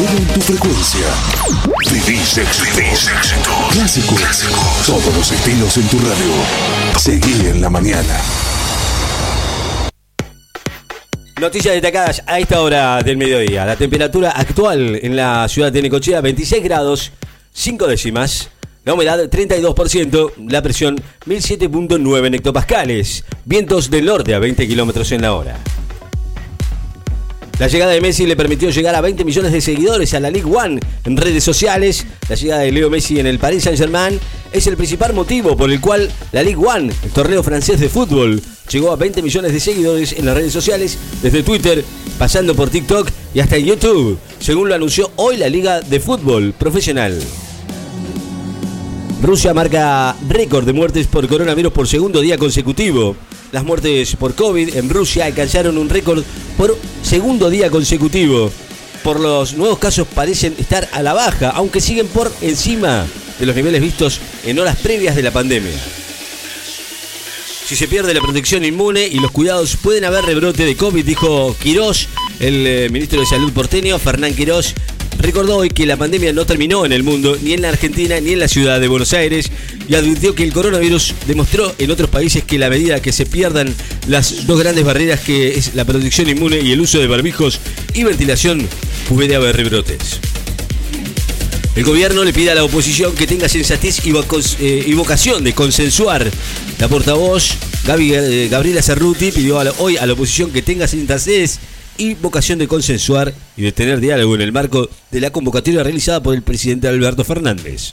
Todo en tu frecuencia. Vivís éxitos. Clásico. Todos los estilos en tu radio. Seguí en la mañana. Noticias destacadas a esta hora del mediodía. La temperatura actual en la ciudad de Necochea, 26 grados, 5 décimas. La humedad 32%, la presión 1007.9 hectopascales. Vientos del norte a 20 kilómetros en la hora. La llegada de Messi le permitió llegar a 20 millones de seguidores a la Ligue One en redes sociales. La llegada de Leo Messi en el Paris Saint-Germain es el principal motivo por el cual la Ligue One, el torneo francés de fútbol, llegó a 20 millones de seguidores en las redes sociales, desde Twitter, pasando por TikTok y hasta en YouTube, según lo anunció hoy la Liga de Fútbol Profesional. Rusia marca récord de muertes por coronavirus por segundo día consecutivo. Las muertes por COVID en Rusia alcanzaron un récord por segundo día consecutivo. Por los nuevos casos parecen estar a la baja, aunque siguen por encima de los niveles vistos en horas previas de la pandemia. Si se pierde la protección inmune y los cuidados, pueden haber rebrote de COVID, dijo Quirós, el eh, ministro de Salud porteño, Fernán Quirós, recordó hoy que la pandemia no terminó en el mundo, ni en la Argentina, ni en la ciudad de Buenos Aires, y advirtió que el coronavirus demostró en otros países que la medida que se pierdan las dos grandes barreras que es la protección inmune y el uso de barbijos y ventilación, puede haber rebrotes. El gobierno le pide a la oposición que tenga sensatez y, eh, vocación de consensuar. La portavoz eh, Gabriela Cerruti pidió hoy a la oposición que tenga sensatez y vocación de consensuar y de tener diálogo en el marco de la convocatoria realizada por el presidente Alberto Fernández.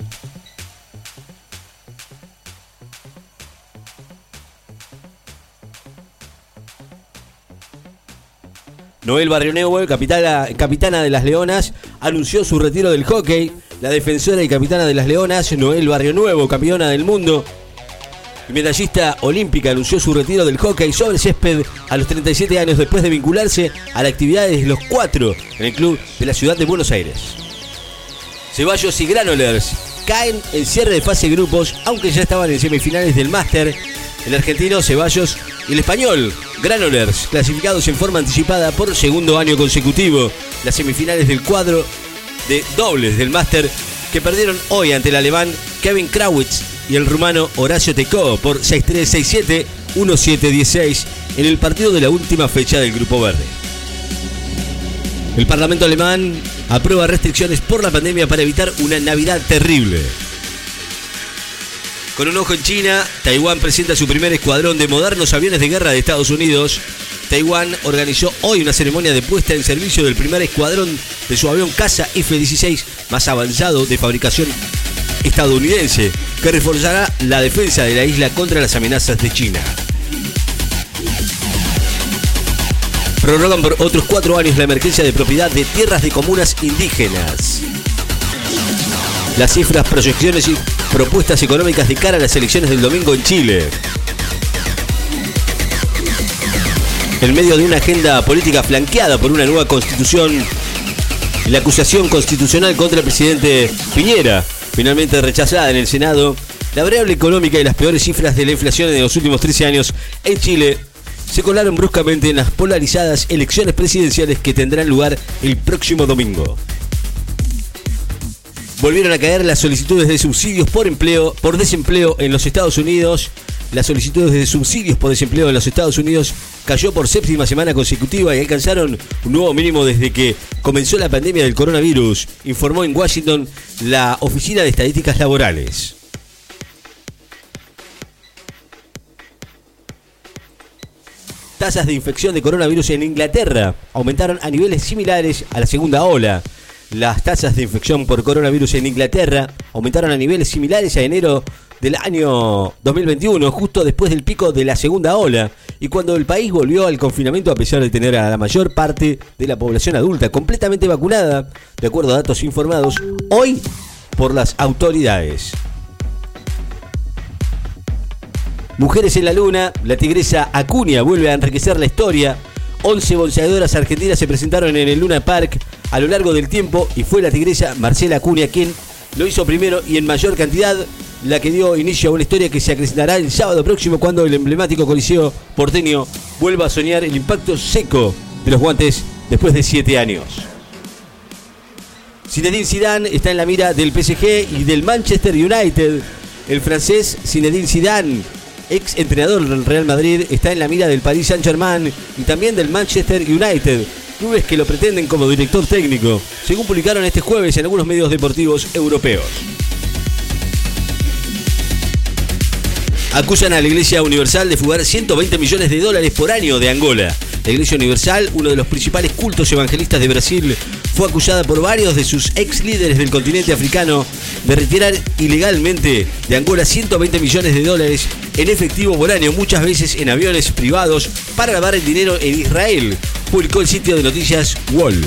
Noel Barrio Nuevo, capitana, de las Leonas, anunció su retiro del hockey. La defensora y capitana de las Leonas, Noel Barrio Nuevo, campeona del mundo medallista olímpica anunció su retiro del hockey sobre césped a los 37 años después de vincularse a la actividad de los cuatro en el club de la ciudad de Buenos Aires. Ceballos y Granolers caen en cierre de fase de grupos, aunque ya estaban en semifinales del Máster. El argentino Ceballos y el español Granolers, clasificados en forma anticipada por segundo año consecutivo. Las semifinales del cuadro de dobles del Máster que perdieron hoy ante el alemán Kevin Krawitz y el rumano Horacio Tecó por 6-3, 6-7, 1-7, 16 en el partido de la última fecha del Grupo Verde. El Parlamento alemán aprueba restricciones por la pandemia para evitar una Navidad terrible. Con un ojo en China, Taiwán presenta su primer escuadrón de modernos aviones de guerra de Estados Unidos. Taiwán organizó hoy una ceremonia de puesta en servicio del primer escuadrón de su avión caza F-16 más avanzado de fabricación estadounidense que reforzará la defensa de la isla contra las amenazas de China. Prorrogan por otros cuatro años la emergencia de propiedad de tierras de comunas indígenas. Las cifras, proyecciones y propuestas económicas de cara a las elecciones del domingo en Chile. En medio de una agenda política flanqueada por una nueva constitución, la acusación constitucional contra el presidente Piñera finalmente rechazada en el Senado, la variable económica y las peores cifras de la inflación de los últimos 13 años en Chile se colaron bruscamente en las polarizadas elecciones presidenciales que tendrán lugar el próximo domingo. Volvieron a caer las solicitudes de subsidios por empleo, por desempleo en los Estados Unidos. Las solicitudes de subsidios por desempleo en los Estados Unidos cayó por séptima semana consecutiva y alcanzaron un nuevo mínimo desde que comenzó la pandemia del coronavirus, informó en Washington la Oficina de Estadísticas Laborales. Tasas de infección de coronavirus en Inglaterra aumentaron a niveles similares a la segunda ola. Las tasas de infección por coronavirus en Inglaterra aumentaron a niveles similares a enero del año 2021, justo después del pico de la segunda ola, y cuando el país volvió al confinamiento a pesar de tener a la mayor parte de la población adulta completamente vacunada, de acuerdo a datos informados hoy por las autoridades. Mujeres en la Luna, la tigresa Acuña vuelve a enriquecer la historia. 11 bolseadoras argentinas se presentaron en el Luna Park a lo largo del tiempo y fue la tigresa Marcela Acuña quien lo hizo primero y en mayor cantidad la que dio inicio a una historia que se acrecentará el sábado próximo cuando el emblemático Coliseo porteño vuelva a soñar el impacto seco de los guantes después de siete años. Zinedine Zidane está en la mira del PSG y del Manchester United. El francés Zinedine Zidane, ex entrenador del Real Madrid, está en la mira del Paris Saint-Germain y también del Manchester United, clubes que lo pretenden como director técnico, según publicaron este jueves en algunos medios deportivos europeos. Acusan a la Iglesia Universal de fugar 120 millones de dólares por año de Angola. La Iglesia Universal, uno de los principales cultos evangelistas de Brasil, fue acusada por varios de sus ex líderes del continente africano de retirar ilegalmente de Angola 120 millones de dólares en efectivo por año, muchas veces en aviones privados, para lavar el dinero en Israel, publicó el sitio de noticias Wall.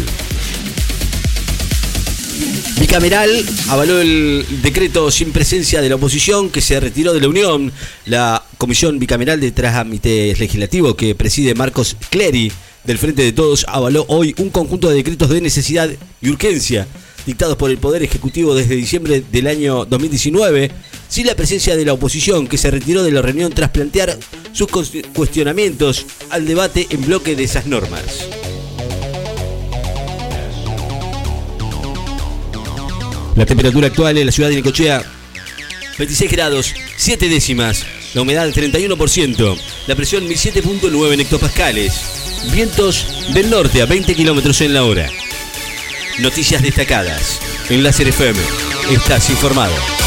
Bicameral avaló el decreto sin presencia de la oposición que se retiró de la Unión. La Comisión Bicameral de Trámites Legislativo que preside Marcos Clery del Frente de Todos avaló hoy un conjunto de decretos de necesidad y urgencia dictados por el Poder Ejecutivo desde diciembre del año 2019, sin la presencia de la oposición que se retiró de la reunión tras plantear sus cuestionamientos al debate en bloque de esas normas. La temperatura actual en la ciudad de Nicochea, 26 grados, 7 décimas. La humedad 31%. La presión 17.9 hectopascales. Vientos del norte a 20 kilómetros en la hora. Noticias destacadas. En Láser FM. Estás informado.